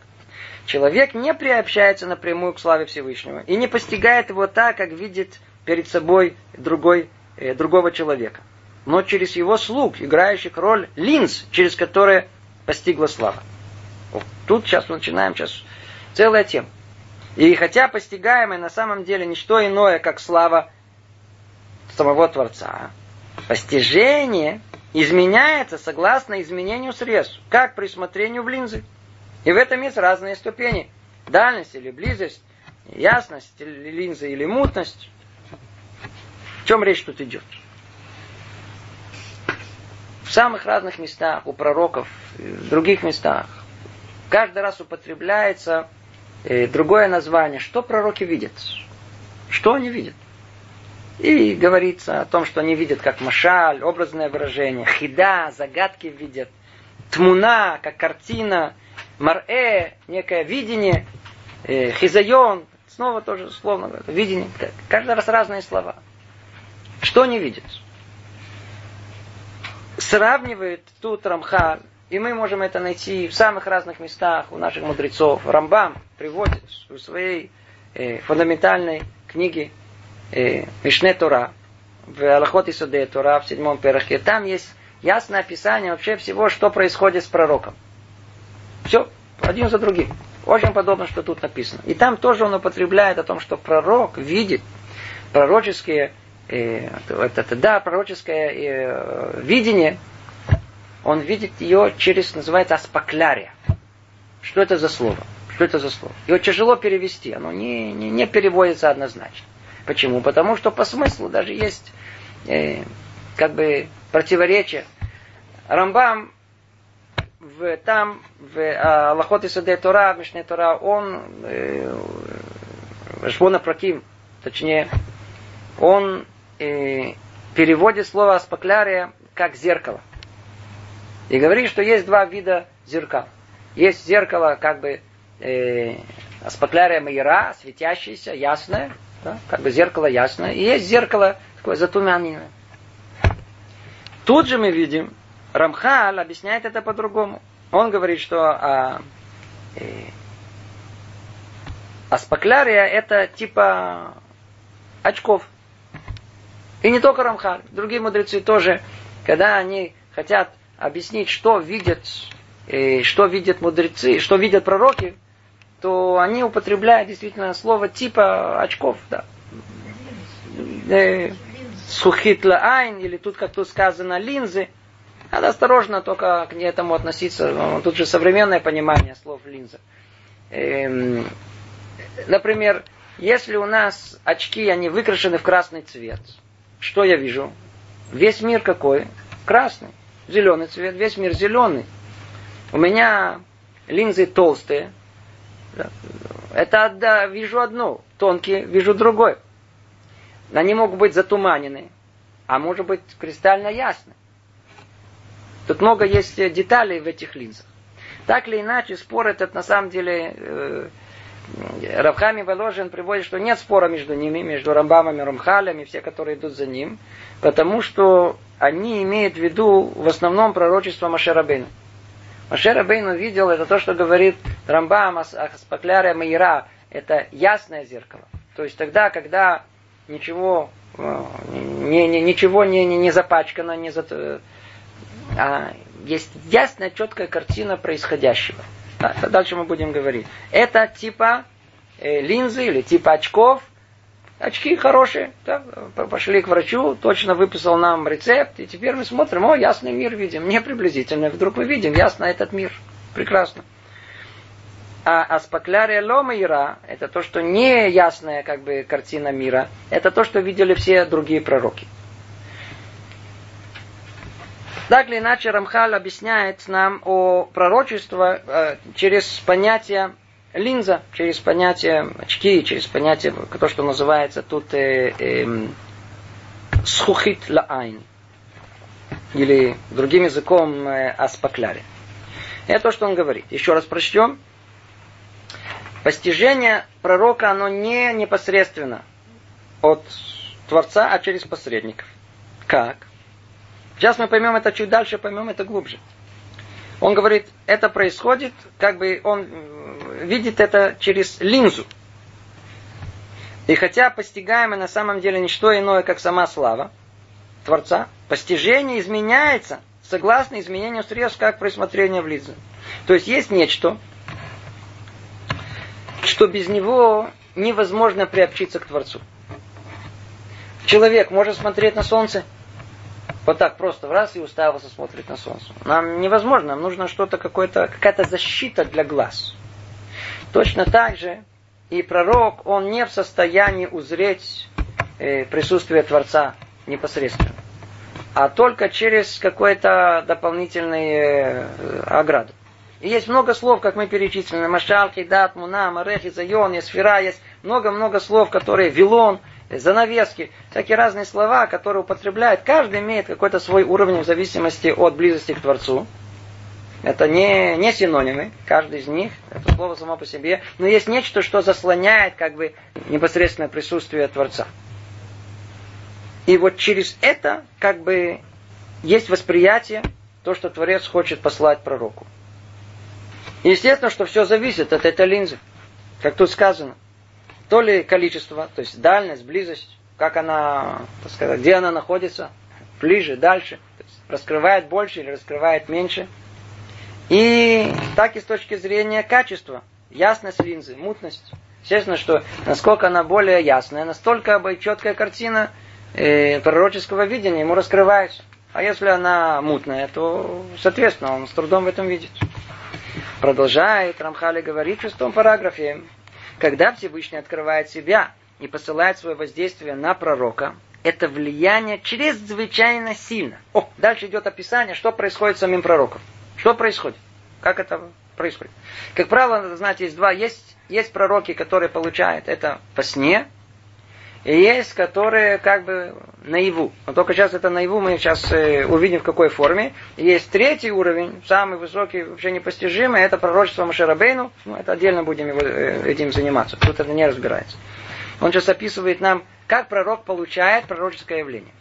Человек не приобщается напрямую к славе Всевышнего и не постигает его так, как видит перед собой другой, э, другого человека но через его слуг, играющих роль линз, через которые постигла слава. Тут сейчас мы начинаем, сейчас целая тема. И хотя постигаемое на самом деле не что иное, как слава самого Творца, постижение изменяется согласно изменению средств, как при смотрению в линзы. И в этом есть разные ступени. Дальность или близость, ясность или линза или мутность. В чем речь тут идет? в самых разных местах, у пророков, в других местах. Каждый раз употребляется э, другое название. Что пророки видят? Что они видят? И говорится о том, что они видят как машаль, образное выражение, хида, загадки видят, тмуна, как картина, марэ, некое видение, э, хизайон, снова тоже словно видение. Каждый раз разные слова. Что они видят? сравнивает тут Рамхан, и мы можем это найти в самых разных местах у наших мудрецов. Рамбам приводит в своей э, фундаментальной книге э, Мишне Тора, в Аллахот Исуде Тора, в седьмом перахе. Там есть ясное описание вообще всего, что происходит с пророком. Все, один за другим. Очень подобно, что тут написано. И там тоже он употребляет о том, что пророк видит пророческие э, это, да, пророческое э, видение, он видит ее через, называется, аспаклярия. Что это за слово? Что это за слово? Его тяжело перевести, оно не, не, не переводится однозначно. Почему? Потому что по смыслу даже есть э, как бы противоречие. Рамбам в, там, в Аллахот и Суде Тора, в Мишне Тора, он, э, Шбона Праким, точнее, он э, переводит слово аспаклярия как зеркало. И говорит, что есть два вида зеркал. Есть зеркало, как бы, э, аспаклярия майера, светящееся, ясное, да, как бы зеркало ясное. И есть зеркало такое затуманенное. Тут же мы видим, Рамхал объясняет это по-другому. Он говорит, что а, Аспаклярия это типа очков. И не только Рамхаль, другие мудрецы тоже, когда они хотят объяснить, что видят, что видят мудрецы, что видят пророки, то они употребляют действительно слово типа очков, да. Э, сухит айн, или тут, как тут сказано, линзы. Надо осторожно только к этому относиться. Тут же современное понимание слов линза. Эм, например, если у нас очки, они выкрашены в красный цвет, что я вижу? Весь мир какой? Красный. Зеленый цвет, весь мир зеленый. У меня линзы толстые. Это да, вижу одно, тонкие, вижу другой. Они могут быть затуманены, а может быть кристально ясны. Тут много есть деталей в этих линзах. Так или иначе, спор этот на самом деле э, Равхами Воложин приводит, что нет спора между ними, между Рамбамами, Рамхалями, все, которые идут за ним, потому что они имеют в виду в основном пророчество Машерабейна. Машерабейну видел, это то, что говорит Рамбам, Аспаклярия Маира, это ясное зеркало. То есть тогда, когда ничего, э, не, не, ничего не, не, не запачкано, не за, а есть ясная, четкая картина происходящего. Да, дальше мы будем говорить. Это типа э, линзы или типа очков. Очки хорошие. Да, пошли к врачу, точно выписал нам рецепт, и теперь мы смотрим, о, ясный мир видим. Не приблизительно. Вдруг мы видим ясно этот мир. Прекрасно. А аспаклярия ломаира, это то, что не ясная как бы картина мира, это то, что видели все другие пророки. Так или иначе, Рамхал объясняет нам о пророчестве э, через понятие линза, через понятие очки, через понятие, то, что называется тут э, э, схухит лаайн. Или другим языком э, аспакляри. Это то, что он говорит. Еще раз прочтем. Постижение пророка, оно не непосредственно от Творца, а через посредников. Как? Сейчас мы поймем это чуть дальше, поймем это глубже. Он говорит, это происходит, как бы он видит это через линзу. И хотя постигаемое на самом деле не что иное, как сама слава Творца, постижение изменяется согласно изменению средств, как присмотрение в линзу. То есть есть нечто, что без него невозможно приобщиться к Творцу. Человек может смотреть на солнце, вот так просто в раз и уставился смотреть на солнце. Нам невозможно, нам нужно что-то какое-то, какая-то защита для глаз. Точно так же и пророк, он не в состоянии узреть э, присутствие Творца непосредственно, а только через какой-то дополнительный э, ограду. И есть много слов, как мы перечислили. Машал, Хидат, Муна, Марех, Изайон, Есфира. Есть много-много слов, которые Вилон, занавески, всякие разные слова, которые употребляют. Каждый имеет какой-то свой уровень в зависимости от близости к Творцу. Это не, не синонимы, каждый из них, это слово само по себе, но есть нечто, что заслоняет как бы непосредственное присутствие Творца. И вот через это как бы есть восприятие, то, что Творец хочет послать пророку. Естественно, что все зависит от этой линзы, как тут сказано – то ли количество, то есть дальность, близость, как она, так сказать, где она находится, ближе, дальше, то есть раскрывает больше или раскрывает меньше. И так и с точки зрения качества, ясность линзы, мутность. Естественно, что насколько она более ясная, настолько четкая картина э, пророческого видения ему раскрывается. А если она мутная, то, соответственно, он с трудом в этом видит. Продолжает Рамхали говорить в шестом параграфе. Когда Всевышний открывает себя и посылает свое воздействие на пророка, это влияние чрезвычайно сильно. О, дальше идет описание, что происходит с самим пророком. Что происходит? Как это происходит? Как правило, знаете, есть два. Есть, есть пророки, которые получают это по сне, и есть, которые как бы наяву. Но только сейчас это наяву мы сейчас э, увидим в какой форме. Есть третий уровень, самый высокий, вообще непостижимый, это пророчество Машерабейну. Ну, это отдельно будем его, э, этим заниматься. Тут это не разбирается. Он сейчас описывает нам, как пророк получает пророческое явление,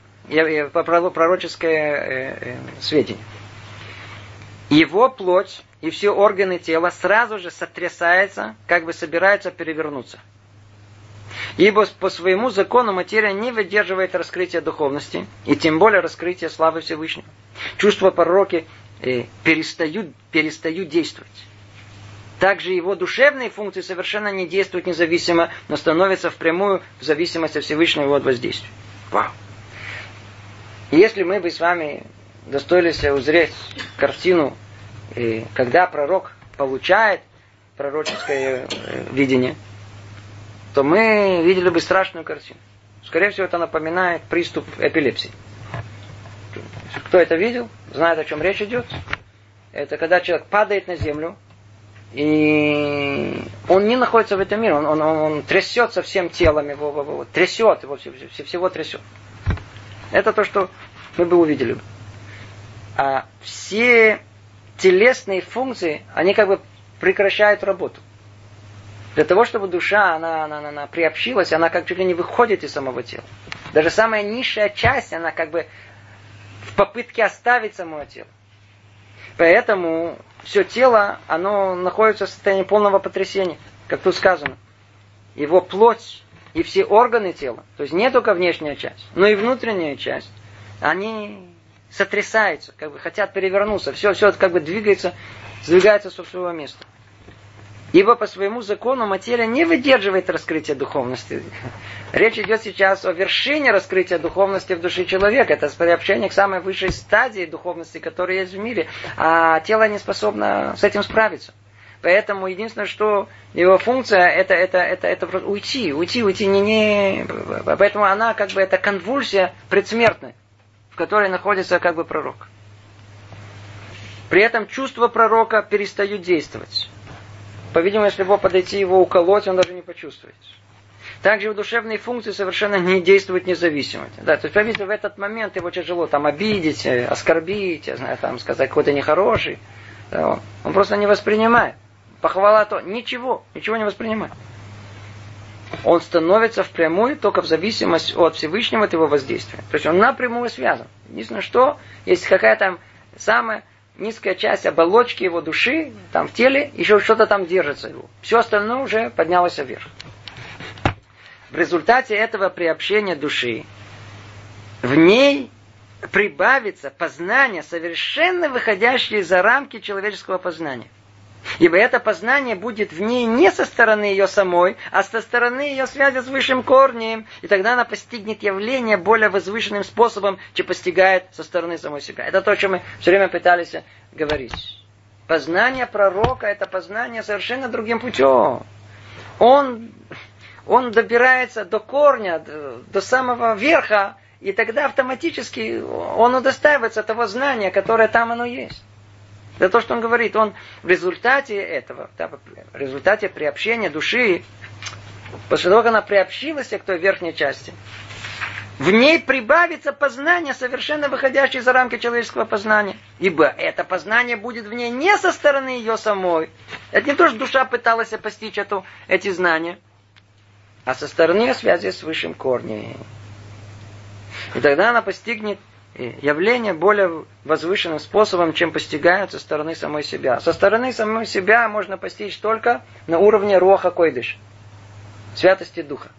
пророческое э, сведение. его плоть и все органы тела сразу же сотрясаются, как бы собираются перевернуться. Ибо по своему закону материя не выдерживает раскрытия духовности, и тем более раскрытия славы Всевышнего. Чувства пророки э, перестают, перестают действовать. Также его душевные функции совершенно не действуют независимо, но становятся впрямую в зависимости от Всевышнего от воздействия. Вау! Если мы бы с вами достоились узреть картину, э, когда пророк получает пророческое э, видение, то мы видели бы страшную картину. Скорее всего, это напоминает приступ эпилепсии. Кто это видел, знает, о чем речь идет. Это когда человек падает на землю, и он не находится в этом мире, он, он, он, трясется всем телом его, его, его трясет его, все, все, всего трясет. Это то, что мы бы увидели. А все телесные функции, они как бы прекращают работу. Для того, чтобы душа, она, она, она, она приобщилась, она как чуть ли не выходит из самого тела. Даже самая низшая часть, она как бы в попытке оставить само тело. Поэтому все тело, оно находится в состоянии полного потрясения, как тут сказано. Его плоть и все органы тела, то есть не только внешняя часть, но и внутренняя часть, они сотрясаются, как бы хотят перевернуться, все, все как бы двигается, сдвигается со своего места. Ибо по своему закону материя не выдерживает раскрытия духовности. Речь идет сейчас о вершине раскрытия духовности в душе человека. Это приобщение к самой высшей стадии духовности, которая есть в мире. А тело не способно с этим справиться. Поэтому единственное, что его функция, это, это, это, это уйти, уйти, уйти. Не, не... Поэтому она как бы это конвульсия предсмертная, в которой находится как бы пророк. При этом чувства пророка перестают действовать. По-видимому, если его подойти его уколоть, он даже не почувствует. Также его душевные функции совершенно не действуют независимо. Да, то есть, по в этот момент его тяжело там обидеть, э, оскорбить, я знаю, там сказать какой-то нехороший. Да, он, он просто не воспринимает. Похвала то, ничего, ничего не воспринимает. Он становится впрямую только в зависимости от Всевышнего от его воздействия. То есть он напрямую связан. Единственное, что есть какая-то самая низкая часть оболочки его души, там в теле, еще что-то там держится его. Все остальное уже поднялось вверх. В результате этого приобщения души в ней прибавится познание, совершенно выходящее за рамки человеческого познания. Ибо это познание будет в ней не со стороны ее самой, а со стороны ее связи с высшим корнем. И тогда она постигнет явление более возвышенным способом, чем постигает со стороны самой себя. Это то, о чем мы все время пытались говорить. Познание пророка – это познание совершенно другим путем. Он, он добирается до корня, до, самого верха, и тогда автоматически он удостаивается того знания, которое там оно есть. Это то, что он говорит. Он в результате этого, да, в результате приобщения души, после того, как она приобщилась к той верхней части, в ней прибавится познание, совершенно выходящее за рамки человеческого познания. Ибо это познание будет в ней не со стороны ее самой. Это не то, что душа пыталась постичь эту, эти знания, а со стороны связи с высшим корнем. И тогда она постигнет явления более возвышенным способом, чем постигают со стороны самой себя. Со стороны самой себя можно постичь только на уровне роха койдыш, святости духа.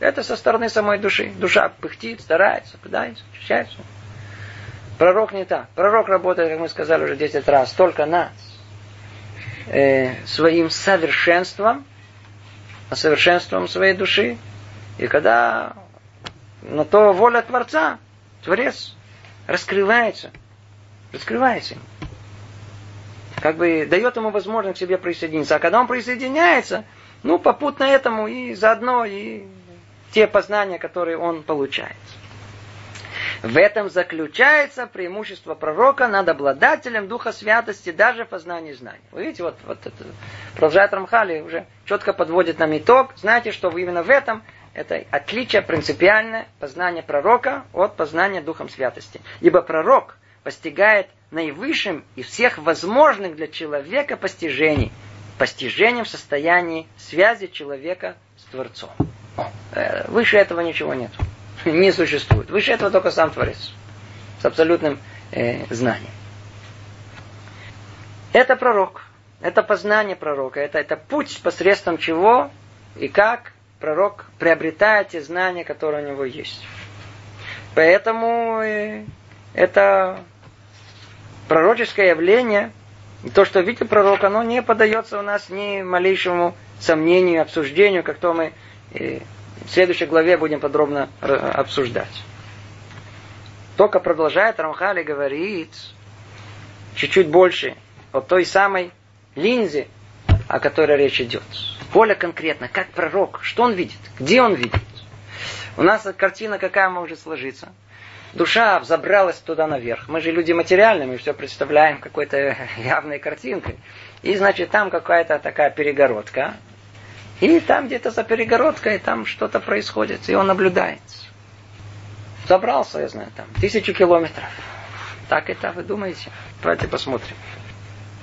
Это со стороны самой души. Душа пыхтит, старается, пытается, очищается. Пророк не так. Пророк работает, как мы сказали уже 10 раз, только над э, своим совершенством, совершенством своей души. И когда на то воля Творца, Творец раскрывается. Раскрывается Как бы дает ему возможность к себе присоединиться. А когда он присоединяется, ну, попутно этому и заодно и те познания, которые он получает. В этом заключается преимущество пророка над обладателем Духа Святости даже в познании знаний. Вы видите, вот, вот это, продолжает Рамхали, уже четко подводит нам итог. Знаете, что именно в этом это отличие принципиальное познания пророка от познания Духом Святости. Ибо пророк постигает наивысшим из всех возможных для человека постижений. Постижением в состоянии связи человека с Творцом. Э, выше этого ничего нет. Не существует. Выше этого только сам Творец. С абсолютным э, знанием. Это пророк. Это познание пророка. Это, это путь, посредством чего и как пророк приобретает те знания, которые у него есть. Поэтому э, это пророческое явление, то, что видит пророк, оно не подается у нас ни малейшему сомнению, обсуждению, как то мы э, в следующей главе будем подробно обсуждать. Только продолжает Рамхали говорит чуть-чуть больше о той самой линзе, о которой речь идет. Более конкретно, как пророк, что он видит, где он видит. У нас картина какая может сложиться. Душа взобралась туда наверх. Мы же люди материальные, мы все представляем какой-то явной картинкой. И, значит, там какая-то такая перегородка. И там где-то за перегородкой там что-то происходит, и он наблюдает. Забрался, я знаю, там, тысячу километров. Так это вы думаете? Давайте посмотрим.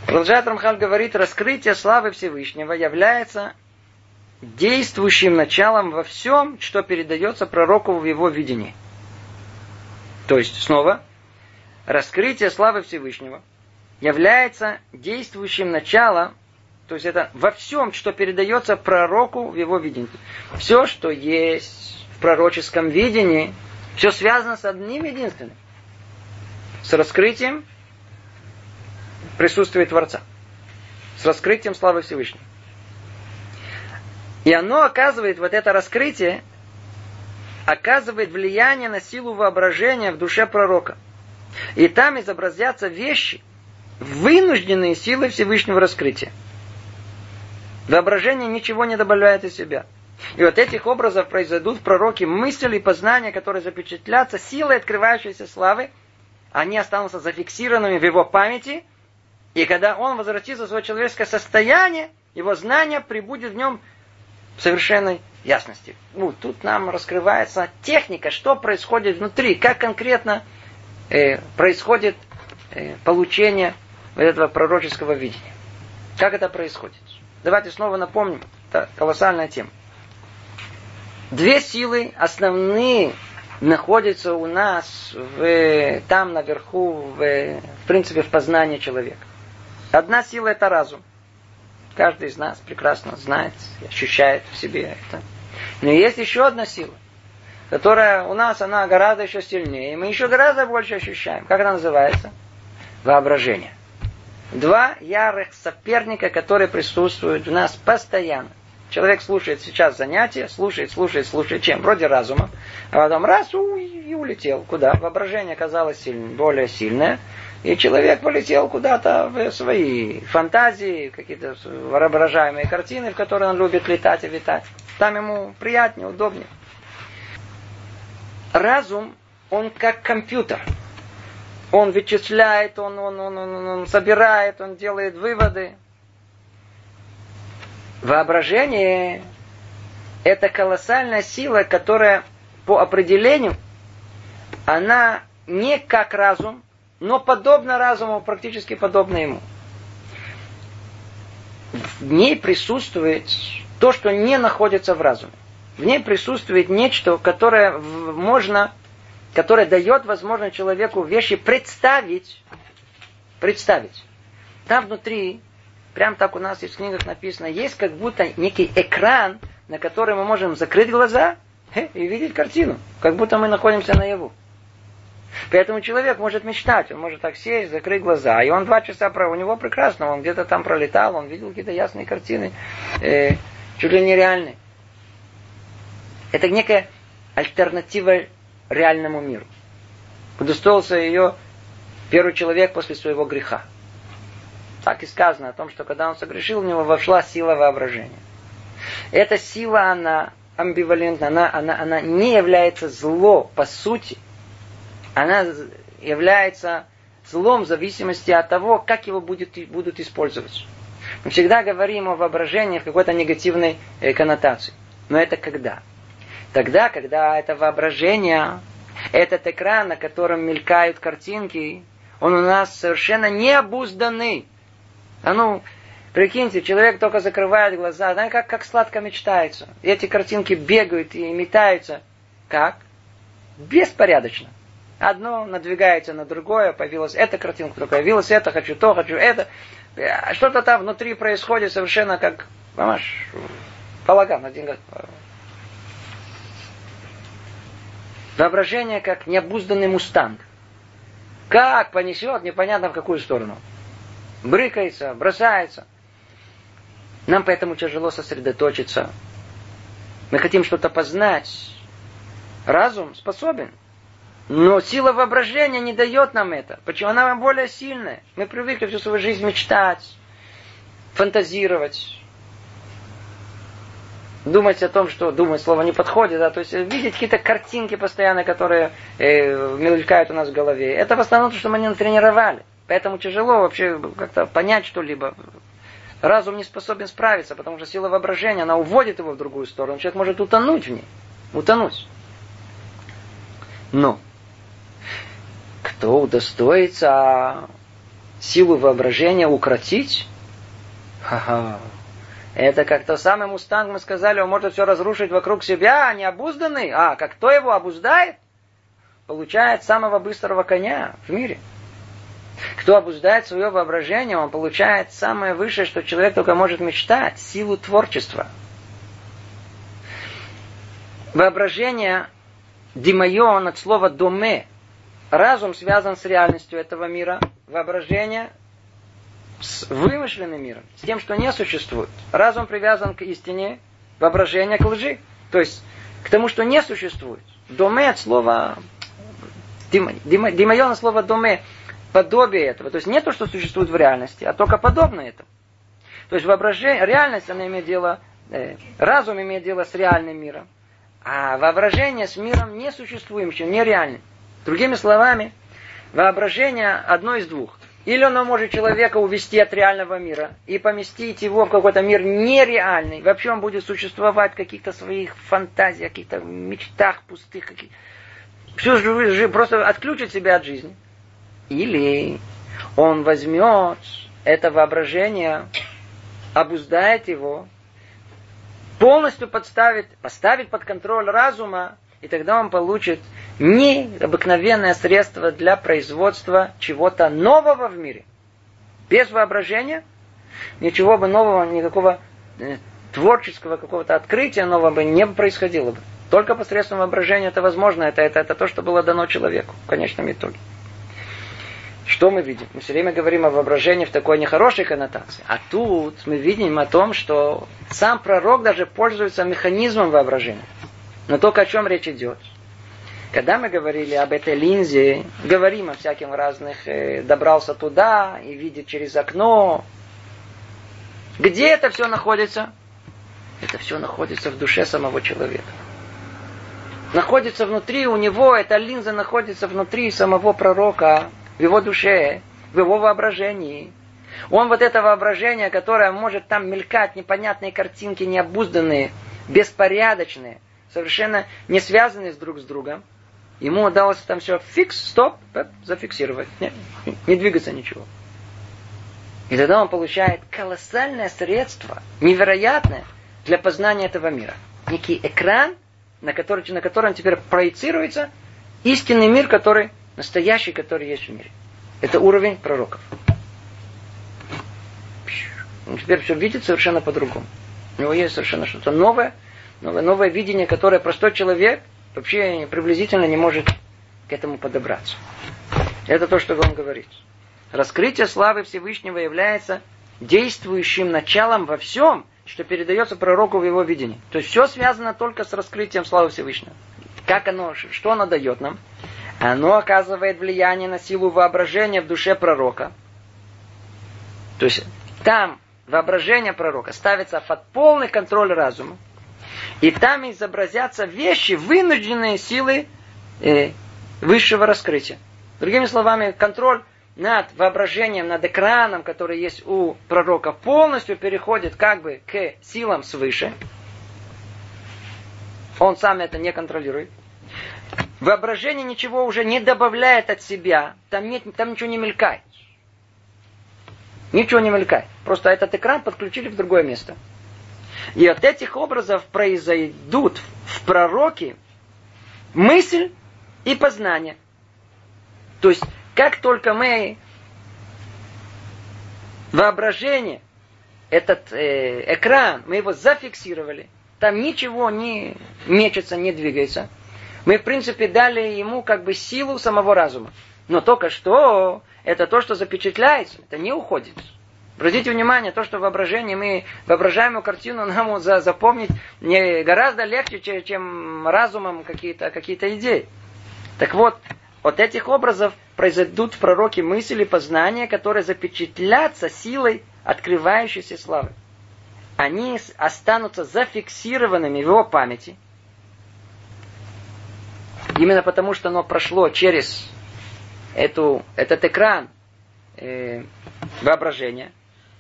Продолжает Рамхаль говорит, раскрытие славы Всевышнего является действующим началом во всем, что передается пророку в его видении. То есть, снова, раскрытие славы Всевышнего является действующим началом, то есть это во всем, что передается пророку в его видении. Все, что есть в пророческом видении, все связано с одним единственным. С раскрытием присутствия Творца. С раскрытием славы Всевышнего. И оно оказывает, вот это раскрытие, оказывает влияние на силу воображения в душе пророка. И там изобразятся вещи, вынужденные силой Всевышнего раскрытия. Воображение ничего не добавляет из себя. И вот этих образов произойдут в пророке мысли и познания, которые запечатлятся силой открывающейся славы, они останутся зафиксированными в его памяти, и когда он возвратится в свое человеческое состояние, его знание прибудет в нем в совершенной ясности. Ну, тут нам раскрывается техника, что происходит внутри, как конкретно э, происходит э, получение этого пророческого видения. Как это происходит? Давайте снова напомним, это колоссальная тема. Две силы основные находятся у нас в, там наверху, в, в принципе, в познании человека. Одна сила это разум. Каждый из нас прекрасно знает, ощущает в себе это. Но есть еще одна сила, которая у нас, она гораздо еще сильнее. И мы еще гораздо больше ощущаем. Как она называется? Воображение. Два ярых соперника, которые присутствуют у нас постоянно. Человек слушает сейчас занятия, слушает, слушает, слушает. Чем? Вроде разума. А потом раз и улетел. Куда? Воображение оказалось сильнее, более сильное. И человек полетел куда-то в свои фантазии, какие-то воображаемые картины, в которые он любит летать и витать. Там ему приятнее, удобнее. Разум, он как компьютер. Он вычисляет, он, он, он, он, он собирает, он делает выводы. Воображение – это колоссальная сила, которая по определению, она не как разум, но подобно разуму, практически подобно ему. В ней присутствует то, что не находится в разуме. В ней присутствует нечто, которое можно, которое дает возможность человеку вещи представить, представить. Там внутри Прям так у нас есть в книгах написано, есть как будто некий экран, на который мы можем закрыть глаза и видеть картину, как будто мы находимся наяву. Поэтому человек может мечтать, он может так сесть, закрыть глаза, и он два часа, у него прекрасно, он где-то там пролетал, он видел какие-то ясные картины, э, чуть ли нереальные. Это некая альтернатива реальному миру. Удостоился ее первый человек после своего греха. Так и сказано о том, что когда он согрешил, в него вошла сила воображения. Эта сила, она амбивалентна, она, она, она не является зло по сути. Она является злом в зависимости от того, как его будет, будут использовать. Мы всегда говорим о воображении в какой-то негативной э, коннотации. Но это когда? Тогда, когда это воображение, этот экран, на котором мелькают картинки, он у нас совершенно необузданный. А ну, прикиньте, человек только закрывает глаза, знаете, как, как сладко мечтается. И эти картинки бегают и метаются. Как? Беспорядочно. Одно надвигается на другое, появилась эта картинка, появилась это, хочу то, хочу это. э, что-то там внутри происходит совершенно как, понимаешь, балаган один год. Воображение как необузданный мустанг. Как понесет, непонятно в какую сторону. Брыкается, бросается. Нам поэтому тяжело сосредоточиться. Мы хотим что-то познать. Разум способен. Но сила воображения не дает нам это. Почему? Она более сильная. Мы привыкли всю свою жизнь мечтать, фантазировать, думать о том, что думать слово не подходит, да, то есть видеть какие-то картинки постоянно, которые э, мелькают у нас в голове. Это в основном то, что мы не натренировали. Поэтому тяжело вообще как-то понять что-либо. Разум не способен справиться, потому что сила воображения, она уводит его в другую сторону. Человек может утонуть в ней. Утонуть. Но кто удостоится силу воображения укротить, ха-ха, это как то самый мустанг, мы сказали, он может все разрушить вокруг себя, а не обузданный. А, как кто его обуздает, получает самого быстрого коня в мире. Кто обуздает свое воображение, он получает самое высшее, что человек только может мечтать, силу творчества. Воображение димайон от слова доме. Разум связан с реальностью этого мира. Воображение с вымышленным миром, с тем, что не существует. Разум привязан к истине, воображение к лжи. То есть к тому, что не существует. Доме от слова Димайон слово доме подобие этого. То есть не то, что существует в реальности, а только подобное этому. То есть воображение, реальность, она имеет дело, э, разум имеет дело с реальным миром. А воображение с миром несуществующим, нереальным. Другими словами, воображение одно из двух. Или оно может человека увести от реального мира и поместить его в какой-то мир нереальный. Вообще он будет существовать в каких-то своих фантазиях, каких-то мечтах пустых. Каких... Всю жизнь просто отключит себя от жизни. Или он возьмет это воображение, обуздает его, полностью подставит, поставит под контроль разума, и тогда он получит необыкновенное средство для производства чего-то нового в мире. Без воображения ничего бы нового, никакого э, творческого какого-то открытия нового бы не происходило бы. Только посредством воображения это возможно. Это, это, это то, что было дано человеку в конечном итоге. Что мы видим? Мы все время говорим о воображении в такой нехорошей коннотации. А тут мы видим о том, что сам пророк даже пользуется механизмом воображения. Но только о чем речь идет? Когда мы говорили об этой линзе, говорим о всяких разных, э, добрался туда и видит через окно. Где это все находится? Это все находится в душе самого человека. Находится внутри у него, эта линза находится внутри самого пророка, в его душе, в его воображении. Он вот это воображение, которое может там мелькать, непонятные картинки, необузданные, беспорядочные, совершенно не связанные друг с другом, Ему удалось там все фикс, стоп, зафиксировать. Не, не двигаться ничего. И тогда он получает колоссальное средство, невероятное, для познания этого мира. Некий экран, на, который, на котором теперь проецируется истинный мир, который настоящий, который есть в мире. Это уровень пророков. Он теперь все видит совершенно по-другому. У него есть совершенно что-то новое, новое, новое видение, которое простой человек вообще приблизительно не может к этому подобраться. Это то, что он говорит. Раскрытие славы Всевышнего является действующим началом во всем, что передается пророку в его видении. То есть все связано только с раскрытием славы Всевышнего. Как оно, что оно дает нам? Оно оказывает влияние на силу воображения в душе пророка. То есть там воображение пророка ставится под полный контроль разума. И там изобразятся вещи, вынужденные силы э, высшего раскрытия. Другими словами, контроль над воображением, над экраном, который есть у пророка, полностью переходит как бы к силам свыше. Он сам это не контролирует. Воображение ничего уже не добавляет от себя. Там, нет, там ничего не мелькает. Ничего не мелькает. Просто этот экран подключили в другое место. И от этих образов произойдут в пророке мысль и познание. То есть, как только мы воображение, этот э, экран, мы его зафиксировали, там ничего не мечется, не двигается. Мы, в принципе, дали ему как бы силу самого разума. Но только что это то, что запечатляется, это не уходит. Обратите внимание, то, что воображение, мы воображаемую картину нам запомнить не гораздо легче, чем разумом какие-то какие идеи. Так вот, от этих образов произойдут в пророке мысли познания, которые запечатлятся силой открывающейся славы. Они останутся зафиксированными в его памяти. Именно потому, что оно прошло через эту, этот экран э, воображения.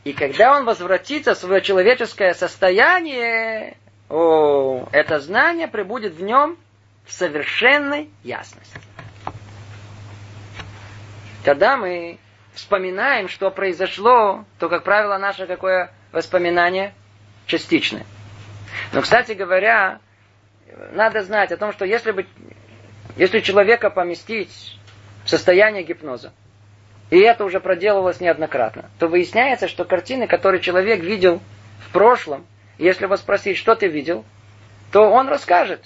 И когда он возвратится в свое человеческое состояние, о, это знание прибудет в нем в совершенной ясности. Когда мы вспоминаем, что произошло, то, как правило, наше какое воспоминание частичное. Но, кстати говоря, надо знать о том, что если, бы, если человека поместить в состояние гипноза, и это уже проделывалось неоднократно, то выясняется, что картины, которые человек видел в прошлом, если его спросить, что ты видел, то он расскажет.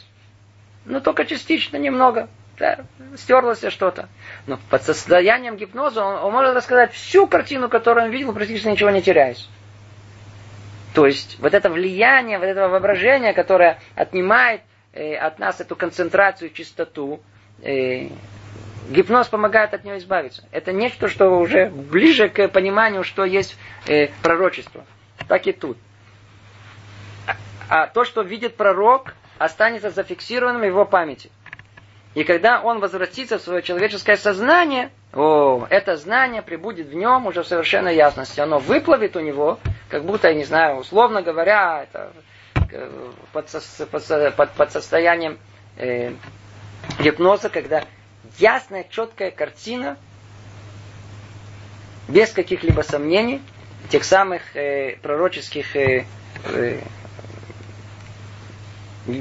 Ну, только частично, немного. Да, стерлось что-то. Но под состоянием гипноза он, он может рассказать всю картину, которую он видел, практически ничего не теряясь. То есть вот это влияние, вот это воображение, которое отнимает э, от нас эту концентрацию, чистоту, э, гипноз помогает от нее избавиться. Это нечто, что уже ближе к пониманию, что есть э, пророчество. Так и тут. А, а то, что видит пророк, останется зафиксированным в его памяти. И когда он возвратится в свое человеческое сознание, о, это знание прибудет в нем уже в совершенной ясности. Оно выплывет у него, как будто, я не знаю, условно говоря, это э, под, под, под, состоянием э, гипноза, когда ясная, четкая картина, без каких-либо сомнений, тех самых э, пророческих э, э,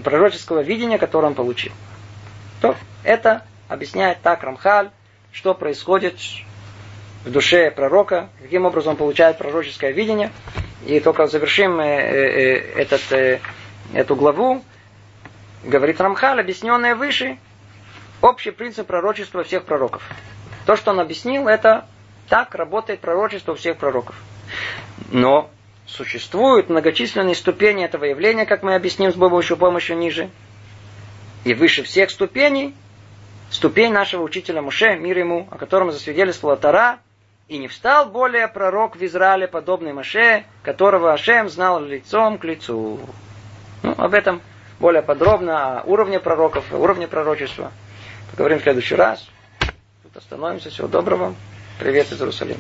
пророческого видения, которое он получил. То это объясняет так Рамхаль, что происходит в душе пророка, каким образом он получает пророческое видение. И только завершим э, э, э, этот, эту главу, говорит Рамхаль, объясненное выше, общий принцип пророчества всех пророков. То, что он объяснил, это так работает пророчество всех пророков. Но существуют многочисленные ступени этого явления, как мы объясним с помощью помощи ниже. И выше всех ступеней ступень нашего учителя Муше, мир ему, о котором засвидетельствовала Тара, и не встал более пророк в Израиле, подобный Маше, которого Ашем знал лицом к лицу. Ну, об этом более подробно, о уровне пророков, о уровне пророчества. Поговорим в следующий раз. Тут остановимся. Всего доброго. Привет из Иерусалима.